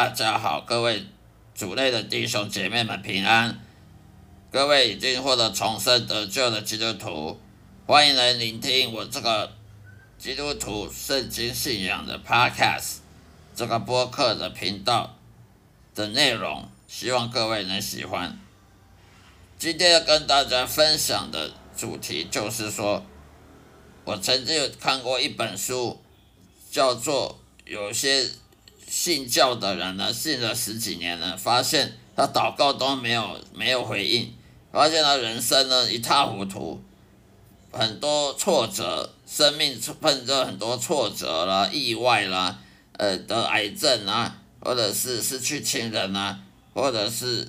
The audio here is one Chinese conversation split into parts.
大家好，各位主内的弟兄姐妹们平安，各位已经获得重生得救的基督徒，欢迎来聆听我这个基督徒圣经信仰的 Podcast 这个播客的频道的内容，希望各位能喜欢。今天要跟大家分享的主题就是说，我曾经有看过一本书，叫做有些。信教的人呢，信了十几年了，发现他祷告都没有没有回应，发现他人生呢一塌糊涂，很多挫折，生命碰着很多挫折啦、意外啦，呃得癌症啊，或者是失去亲人啊，或者是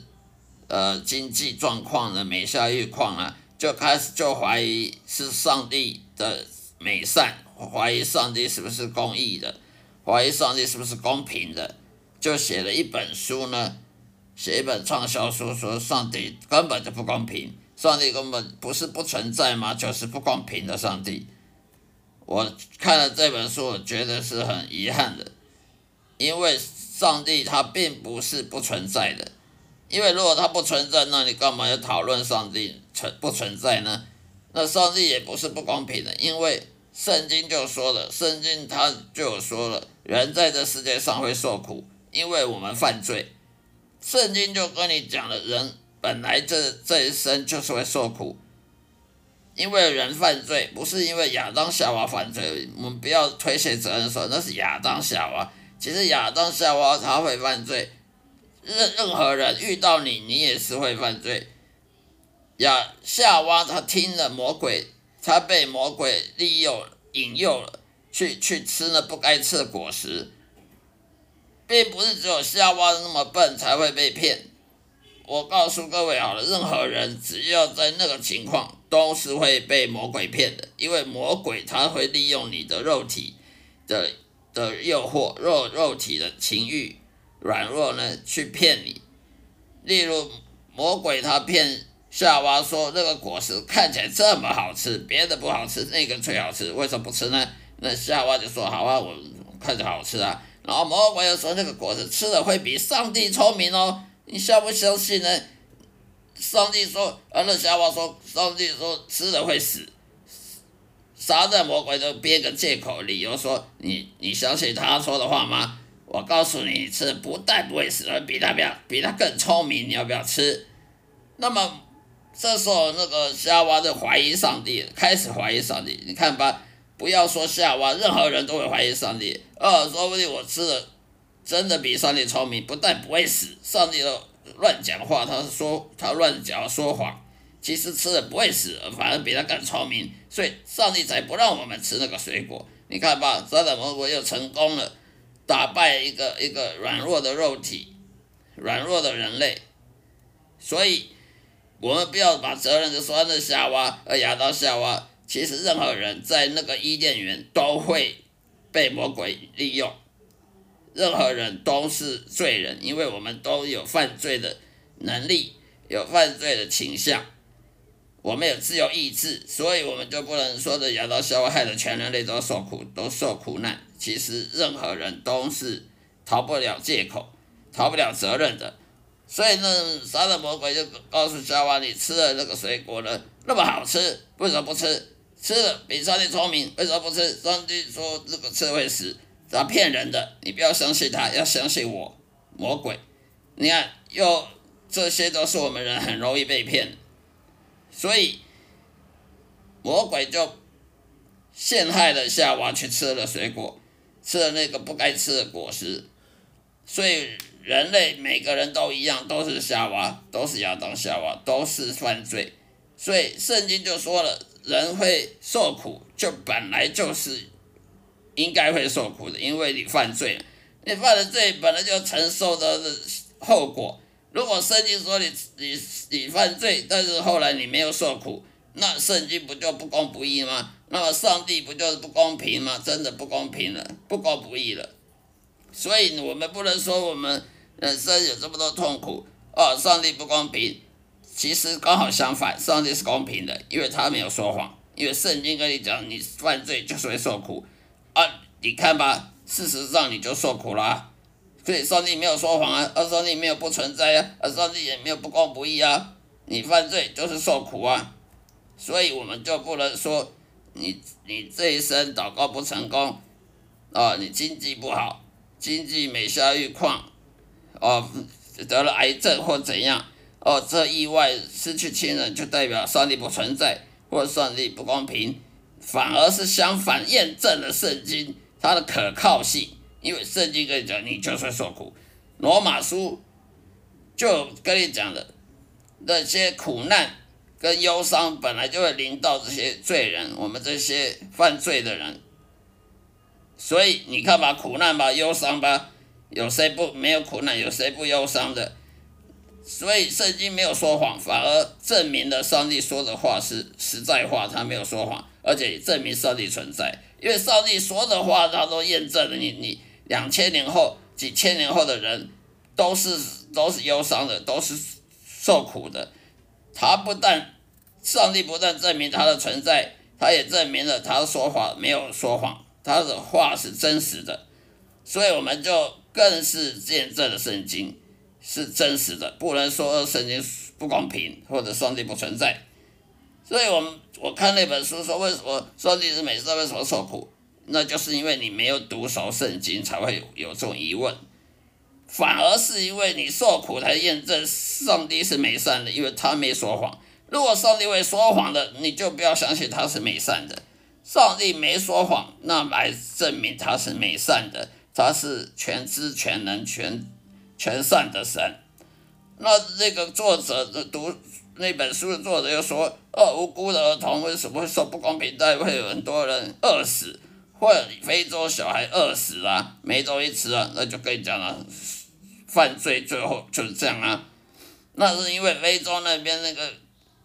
呃经济状况的每下愈况啊，就开始就怀疑是上帝的美善，怀疑上帝是不是公义的。怀疑上帝是不是公平的，就写了一本书呢？写一本畅销书，说上帝根本就不公平，上帝根本不是不存在吗？就是不公平的上帝。我看了这本书，我觉得是很遗憾的，因为上帝他并不是不存在的，因为如果他不存在，那你干嘛要讨论上帝存不存在呢？那上帝也不是不公平的，因为。圣经就说了，圣经他就说了，人在这世界上会受苦，因为我们犯罪。圣经就跟你讲了，人本来这这一生就是会受苦，因为人犯罪，不是因为亚当夏娃犯罪，我们不要推卸责任说那是亚当夏娃，其实亚当夏娃他会犯罪，任任何人遇到你，你也是会犯罪。亚夏娃他听了魔鬼。他被魔鬼利诱、引诱了，去去吃那不该吃的果实，并不是只有夏娃那么笨才会被骗。我告诉各位好了，任何人只要在那个情况，都是会被魔鬼骗的，因为魔鬼他会利用你的肉体的的诱惑、肉肉体的情欲软弱呢，去骗你。例如，魔鬼他骗。夏娃说：“那个果实看起来这么好吃，别的不好吃，那个最好吃，为什么不吃呢？”那夏娃就说：“好啊，我看着好吃啊。”然后魔鬼又说：“那个果实吃了会比上帝聪明哦，你相不相信呢？”上帝说：“啊，那夏娃说，上帝说吃了会死。”撒旦魔鬼都编个借口理由说：“你你相信他说的话吗？”我告诉你，吃不但不会死，而比他比他更聪明，你要不要吃？那么。这时候，那个夏娃就怀疑上帝，开始怀疑上帝。你看吧，不要说夏娃，任何人都会怀疑上帝。呃，说不定我吃的真的比上帝聪明，不但不会死，上帝都乱讲话，他说他乱讲说谎，其实吃了不会死，反而比他更聪明，所以上帝才不让我们吃那个水果。你看吧，撒旦魔鬼又成功了，打败一个一个软弱的肉体，软弱的人类，所以。我们不要把责任就说那夏娃，呃，亚当夏娃，其实任何人在那个伊甸园都会被魔鬼利用，任何人都是罪人，因为我们都有犯罪的能力，有犯罪的倾向，我们有自由意志，所以我们就不能说的亚当夏娃害得全人类都受苦，都受苦难。其实任何人都是逃不了借口，逃不了责任的。所以呢，杀了魔鬼就告诉夏娃：“你吃了那个水果呢，那么好吃，为什么不吃？吃了比上帝聪明，为什么不吃？上帝说这个吃会死，他骗人的，你不要相信他，要相信我，魔鬼。你看，又这些都是我们人很容易被骗，所以魔鬼就陷害了夏娃去吃了水果，吃了那个不该吃的果实，所以。”人类每个人都一样，都是夏娃，都是亚当夏娃，都是犯罪，所以圣经就说了，人会受苦，就本来就是应该会受苦的，因为你犯罪，你犯了罪，本来就承受的后果。如果圣经说你你你犯罪，但是后来你没有受苦，那圣经不就不公不义吗？那么上帝不就是不公平吗？真的不公平了，不公不义了。所以我们不能说我们人生有这么多痛苦哦，上帝不公平。其实刚好相反，上帝是公平的，因为他没有说谎。因为圣经跟你讲，你犯罪就是会受苦啊。你看吧，事实上你就受苦了。所以上帝没有说谎啊，而上帝没有不存在啊，而上帝也没有不公不义啊。你犯罪就是受苦啊，所以我们就不能说你你这一生祷告不成功，啊，你经济不好，经济每下愈况，哦，得了癌症或怎样，哦，这意外失去亲人就代表上帝不存在或上帝不公平，反而是相反验证了圣经它的可靠性。因为圣经跟你讲，你就算受苦，罗马书就跟你讲的那些苦难跟忧伤，本来就会临到这些罪人，我们这些犯罪的人。所以你看吧，苦难吧，忧伤吧，有谁不没有苦难？有谁不忧伤的？所以圣经没有说谎，反而证明了上帝说的话是实在话，他没有说谎，而且也证明上帝存在，因为上帝说的话，他都验证了你你。两千年后、几千年后的人，都是都是忧伤的，都是受苦的。他不但上帝不但证明他的存在，他也证明了他说话没有说谎，他的话是真实的。所以我们就更是见证了圣经是真实的，不能说圣经不公平或者上帝不存在。所以我们我看那本书说，为什么上帝是美色，为什么受苦？那就是因为你没有读熟圣经，才会有有这种疑问，反而是因为你受苦才验证上帝是美善的，因为他没说谎。如果上帝会说谎的，你就不要相信他是美善的。上帝没说谎，那来证明他是美善的，他是全知全能全全善的神。那那个作者的读那本书的作者又说，哦，无辜的儿童为什么会受不公平待遇，会有很多人饿死？或者非洲小孩饿死了，没东西吃啊，那就跟你讲了，犯罪最后就是这样啊。那是因为非洲那边那个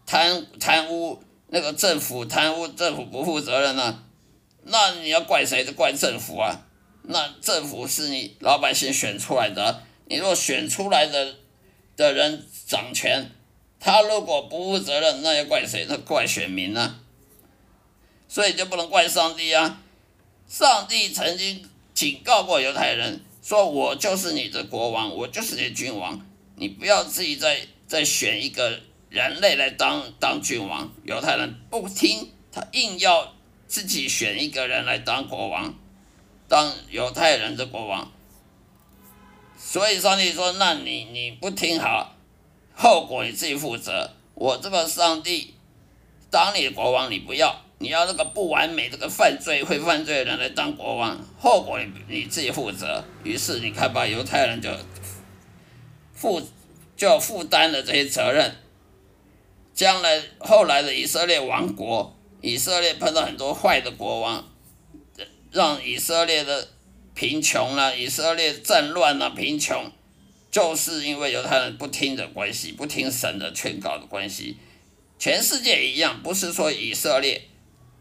贪贪污，那个政府贪污，政府不负责任啊。那你要怪谁？就怪政府啊。那政府是你老百姓选出来的，你若选出来的的人掌权，他如果不负责任，那要怪谁？那怪选民呢。所以就不能怪上帝啊。上帝曾经警告过犹太人，说我就是你的国王，我就是你的君王，你不要自己再再选一个人类来当当君王。犹太人不听，他硬要自己选一个人来当国王，当犹太人的国王。所以上帝说：“那你你不听好，后果你自己负责。我这个上帝当你的国王，你不要。”你要那个不完美、这个犯罪会犯罪的人来当国王，后果你你自己负责。于是你看吧，犹太人就负就负担了这些责任。将来后来的以色列王国，以色列碰到很多坏的国王，让以色列的贫穷了，以色列战乱了，贫穷，就是因为犹太人不听的关系，不听神的劝告的关系。全世界一样，不是说以色列。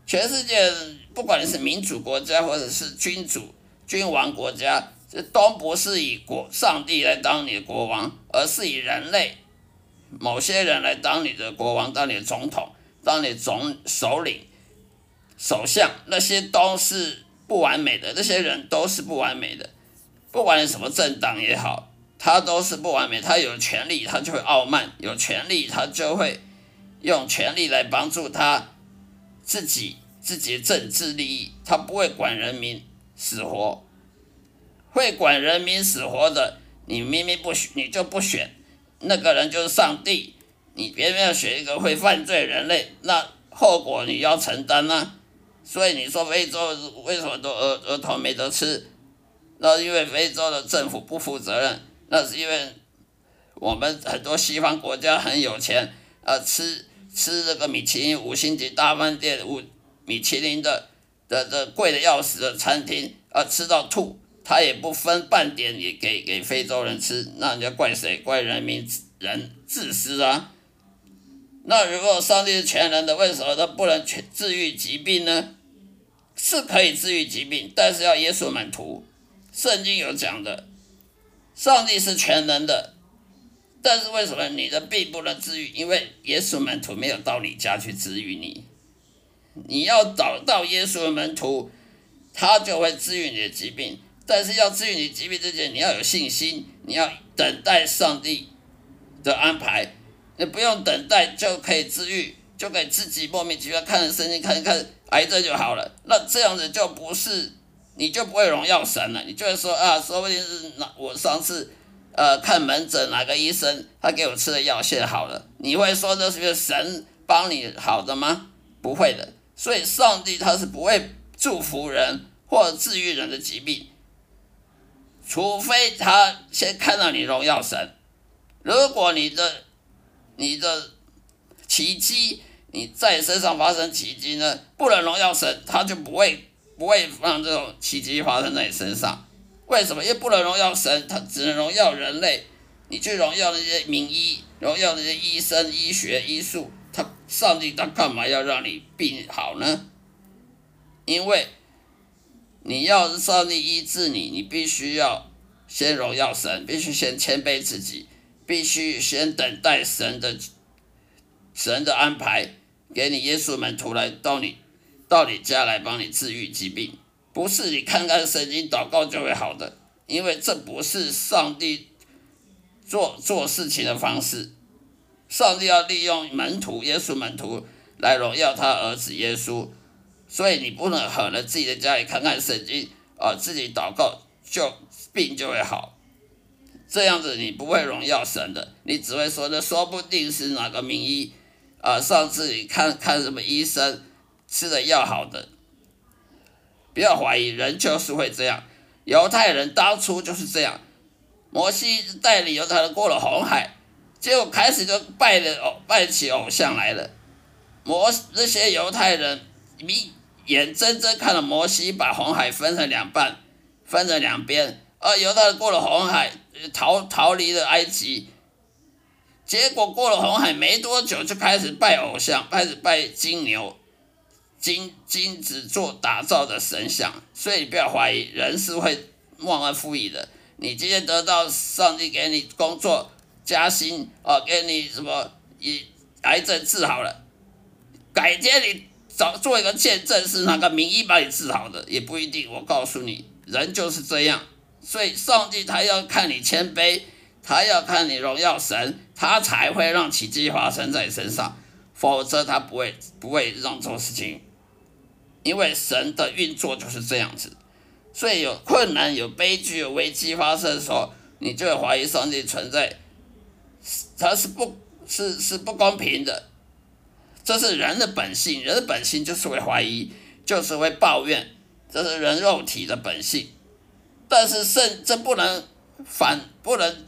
全世界不管你是民主国家或者是君主、君王国家，这都不是以国上帝来当你的国王，而是以人类某些人来当你的国王、当你的总统、当你总首领、首相，那些都是不完美的，那些人都是不完美的。不管你什么政党也好，他都是不完美。他有权利，他就会傲慢；有权利，他就会用权力来帮助他。自己自己的政治利益，他不会管人民死活，会管人民死活的，你明明不选，你就不选，那个人就是上帝，你偏偏要选一个会犯罪人类，那后果你要承担呢？所以你说非洲为什么都儿儿童没得吃？那因为非洲的政府不负责任，那是因为我们很多西方国家很有钱，啊吃。吃这个米其林五星级大饭店五米其林的的的贵的要死的餐厅啊，吃到吐，他也不分半点也给给非洲人吃，那人家怪谁？怪人民人自私啊！那如果上帝是全能的，为什么他不能全治愈疾病呢？是可以治愈疾病，但是要耶稣满徒。圣经有讲的，上帝是全能的。但是为什么你的病不能治愈？因为耶稣门徒没有到你家去治愈你。你要找到耶稣门徒，他就会治愈你的疾病。但是要治愈你疾病之前，你要有信心，你要等待上帝的安排。你不用等待就可以治愈，就可以自己莫名其妙看着圣经看一看癌症就好了。那这样子就不是，你就不会荣耀神了。你就会说啊，说不定是那我上次呃看门诊哪个医生他给我吃的药现在好了。你会说这是神帮你好的吗？不会的。所以上帝他是不会祝福人或者治愈人的疾病，除非他先看到你荣耀神。如果你的你的奇迹，你在身上发生奇迹呢？不能荣耀神，他就不会不会让这种奇迹发生在你身上。为什么？因为不能荣耀神，他只能荣耀人类。你去荣耀那些名医，荣耀那些医生、医学、医术，他上帝他干嘛要让你病好呢？因为你要上帝医治你，你必须要先荣耀神，必须先谦卑自己。必须先等待神的神的安排，给你耶稣门徒来到你到你家来帮你治愈疾病，不是你看看圣经祷告就会好的，因为这不是上帝做做事情的方式。上帝要利用门徒耶稣门徒来荣耀他儿子耶稣，所以你不能可能自己在家里看看圣经啊，自己祷告就病就会好。这样子你不会荣耀神的，你只会说的，说不定是哪个名医啊，上次你看看什么医生吃的药好的，不要怀疑，人就是会这样。犹太人当初就是这样，摩西带领犹太人过了红海，结果开始就拜了偶拜起偶像来了。摩那些犹太人，你眼睁睁看着摩西把红海分成两半，分成两边。啊！犹太人过了红海，逃逃离了埃及，结果过了红海没多久，就开始拜偶像，开始拜金牛、金金子做打造的神像。所以你不要怀疑，人是会忘恩负义的。你今天得到上帝给你工作加薪，啊，给你什么以癌症治好了，改天你找做一个见证，是哪个名医把你治好的，也不一定。我告诉你，人就是这样。所以，上帝他要看你谦卑，他要看你荣耀神，他才会让奇迹发生在你身上，否则他不会不会让这种事情。因为神的运作就是这样子，所以有困难、有悲剧、有危机发生的时候，你就会怀疑上帝存在，他是不，是是不公平的，这是人的本性，人的本性就是会怀疑，就是会抱怨，这是人肉体的本性。但是圣这不能反不能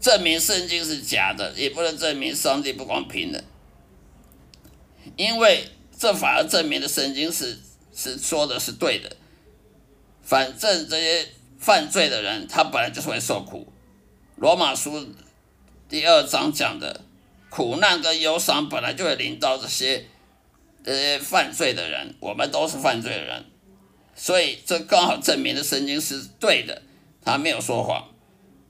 证明圣经是假的，也不能证明上帝不公平的，因为这反而证明了圣经是是说的是对的。反正这些犯罪的人，他本来就是会受苦。罗马书第二章讲的苦难跟忧伤本来就会临到这些这些犯罪的人，我们都是犯罪的人。所以这刚好证明了圣经是对的，他没有说谎。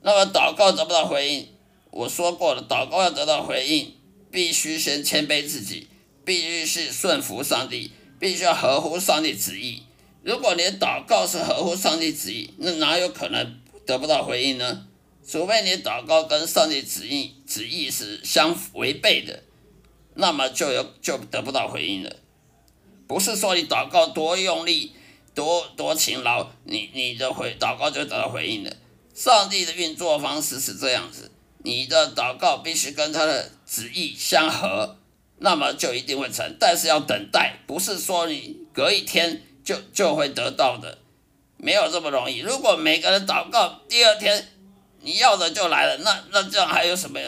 那么祷告得不到回应，我说过了，祷告要得到回应，必须先谦卑自己，必须是顺服上帝，必须要合乎上帝旨意。如果你祷告是合乎上帝旨意，那哪有可能得不到回应呢？除非你祷告跟上帝旨意旨意是相违背的，那么就有就得不到回应了。不是说你祷告多用力。多多勤劳，你你的回祷告就得到回应了。上帝的运作方式是这样子，你的祷告必须跟他的旨意相合，那么就一定会成。但是要等待，不是说你隔一天就就会得到的，没有这么容易。如果每个人祷告第二天你要的就来了，那那这样还有什么？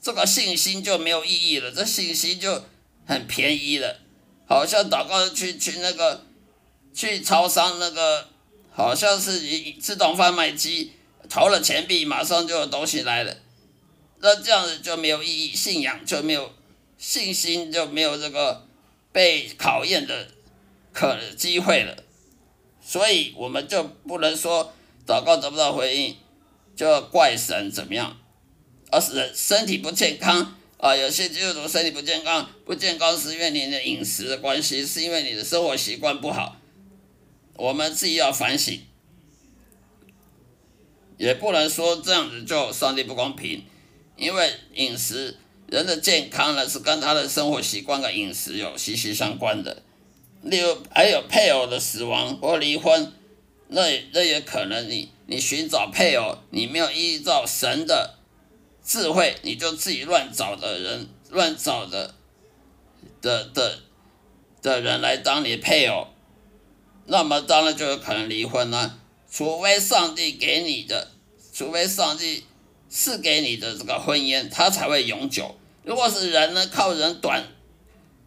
这个信心就没有意义了，这信心就很便宜了，好像祷告去去那个。去超商那个好像是一自动贩卖机，投了钱币，马上就有东西来了。那这样子就没有意义，信仰就没有信心，就没有这个被考验的可机会了。所以我们就不能说祷告得不到回应，就要怪神怎么样，而是身体不健康啊。有些基督徒身体不健康，不健康是因为你的饮食的关系，是因为你的生活习惯不好。我们自己要反省，也不能说这样子就上帝不公平，因为饮食人的健康呢是跟他的生活习惯跟饮食有息息相关的。例如还有配偶的死亡或离婚，那那也可能你你寻找配偶，你没有依照神的智慧，你就自己乱找的人，乱找的的的的人来当你配偶。那么当然就有可能离婚了，除非上帝给你的，除非上帝赐给你的这个婚姻，它才会永久。如果是人呢，靠人短，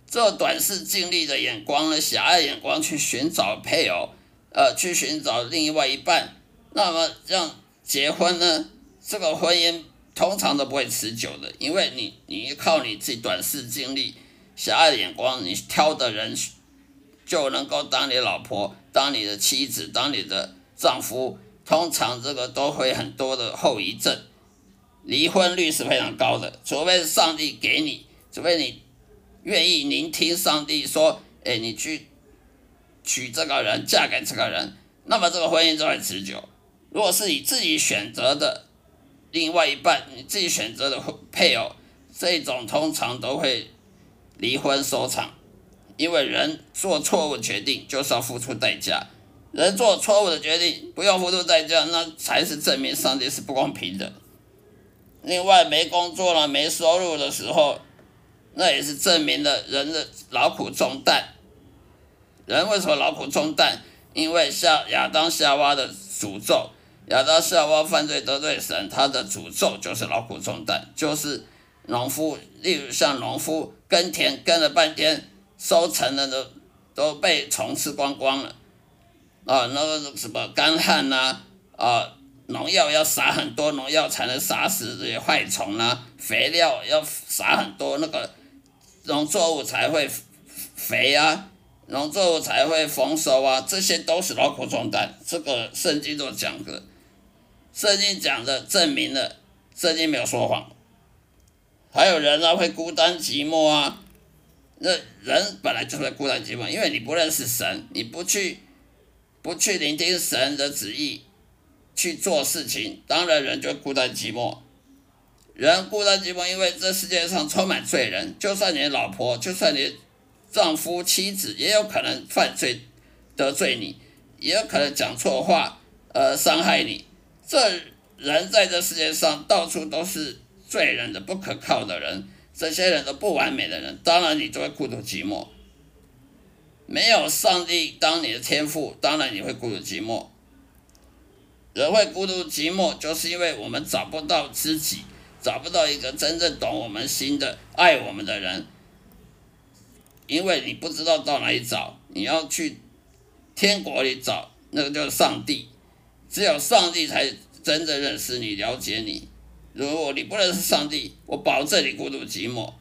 这短视尽力的眼光呢，狭隘眼光去寻找配偶，呃，去寻找另外一半，那么这样结婚呢，这个婚姻通常都不会持久的，因为你你靠你自己短视尽力、狭隘的眼光，你挑的人。就能够当你老婆、当你的妻子、当你的丈夫，通常这个都会很多的后遗症，离婚率是非常高的。除非是上帝给你，除非你愿意聆听上帝说，哎，你去娶这个人、嫁给这个人，那么这个婚姻就会持久。如果是你自己选择的另外一半，你自己选择的配偶，这种通常都会离婚收场。因为人做错误决定就是要付出代价，人做错误的决定不用付出代价，那才是证明上帝是不公平的。另外，没工作了、没收入的时候，那也是证明了人的劳苦重担。人为什么劳苦重担？因为夏亚当夏娃的诅咒，亚当夏娃犯罪得罪神，他的诅咒就是劳苦重担，就是农夫，例如像农夫耕田耕了半天。收成的都都被虫吃光光了，啊，那个什么干旱呐，啊，农药要撒很多农药才能杀死这些害虫啊，肥料要撒很多，那个农作物才会肥啊，农作物才会丰收啊，这些都是劳苦重担。这个圣经都讲的，圣经讲的证明了，圣经没有说谎。还有人啊，会孤单寂寞啊。那人本来就会孤单寂寞，因为你不认识神，你不去不去聆听神的旨意去做事情，当然人就孤单寂寞。人孤单寂寞，因为这世界上充满罪人，就算你老婆，就算你丈夫、妻子，也有可能犯罪得罪你，也有可能讲错话，呃，伤害你。这人在这世界上到处都是罪人的，不可靠的人。这些人都不完美的人，当然你就会孤独寂寞。没有上帝当你的天赋，当然你会孤独寂寞。人会孤独寂寞，就是因为我们找不到知己，找不到一个真正懂我们心的、爱我们的人。因为你不知道到哪里找，你要去天国里找，那个叫上帝。只有上帝才真正认识你、了解你。如果你不认识上帝，我保证你孤独寂寞。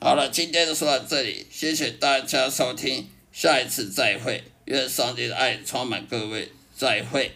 好了，今天就说到这里，谢谢大家收听，下一次再会，愿上帝的爱充满各位，再会。